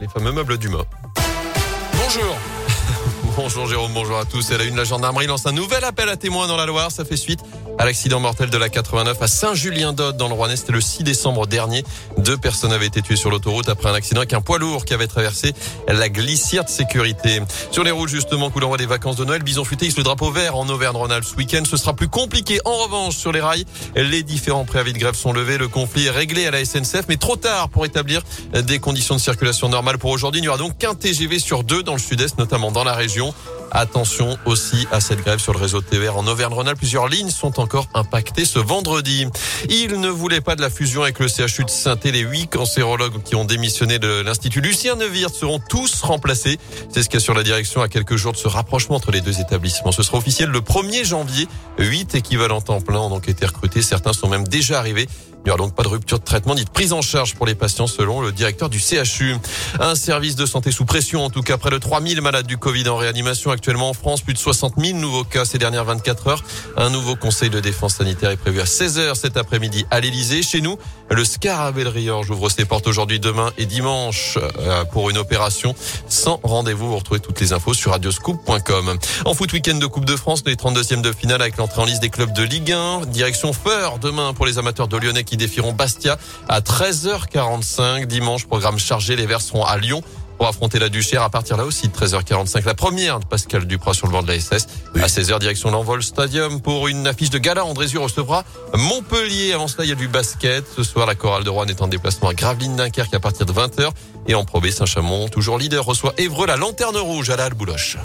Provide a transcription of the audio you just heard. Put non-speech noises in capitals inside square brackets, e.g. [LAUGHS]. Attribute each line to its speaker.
Speaker 1: les fameux meubles du mât.
Speaker 2: Bonjour. [LAUGHS]
Speaker 1: Bonjour Jérôme, bonjour à tous. Et la une, la gendarmerie lance un nouvel appel à témoins dans la Loire. Ça fait suite à l'accident mortel de la 89 à Saint-Julien-d'Aude dans le Rouennais. C'était le 6 décembre dernier. Deux personnes avaient été tuées sur l'autoroute après un accident avec un poids lourd qui avait traversé la glissière de sécurité. Sur les routes, justement, coup d'envoi des vacances de Noël, Bison Futé le drapeau vert en Auvergne-Rhône-Alpes ce week-end. Ce sera plus compliqué. En revanche, sur les rails, les différents préavis de grève sont levés. Le conflit est réglé à la SNCF, mais trop tard pour établir des conditions de circulation normales pour aujourd'hui. Il n'y aura donc qu'un TGV sur deux dans le sud-est, notamment dans la région. Attention aussi à cette grève sur le réseau TVR en Auvergne-Rhône-Alpes. Plusieurs lignes sont encore impactées ce vendredi. Il ne voulait pas de la fusion avec le CHU de saint Les huit cancérologues qui ont démissionné de l'Institut Lucien Neuwirth seront tous remplacés. C'est ce sur la direction à quelques jours de ce rapprochement entre les deux établissements. Ce sera officiel le 1er janvier. Huit équivalents temps plein ont donc été recrutés. Certains sont même déjà arrivés. Il n'y aura donc pas de rupture de traitement ni de prise en charge pour les patients selon le directeur du CHU. Un service de santé sous pression, en tout cas près de 3000 malades du Covid en réanimation actuellement en France, plus de 60 000 nouveaux cas ces dernières 24 heures. Un nouveau conseil de défense sanitaire est prévu à 16h cet après-midi à l'Elysée. Chez nous, le Scarabée Riorge ouvre ses portes aujourd'hui, demain et dimanche euh, pour une opération sans rendez-vous. Vous retrouvez toutes les infos sur radioscoop.com. En foot week-end de Coupe de France, les 32e de finale avec l'entrée en liste des clubs de Ligue 1. Direction Feur demain pour les amateurs de Lyonnais qui défieront Bastia à 13h45. Dimanche, programme chargé. Les Verts seront à Lyon pour affronter la Duchère à partir là aussi de 13h45. La première de Pascal Duprat sur le banc de la SS. À 16h, direction l'Envol Stadium pour une affiche de gala. Andrézieux recevra Montpellier. Avant cela, il y a du basket. Ce soir, la chorale de Rouen est en déplacement à Gravelines Dunkerque à partir de 20h. Et en Pro Saint-Chamond, toujours leader, reçoit Évreux la lanterne rouge à la Halle Bouloche.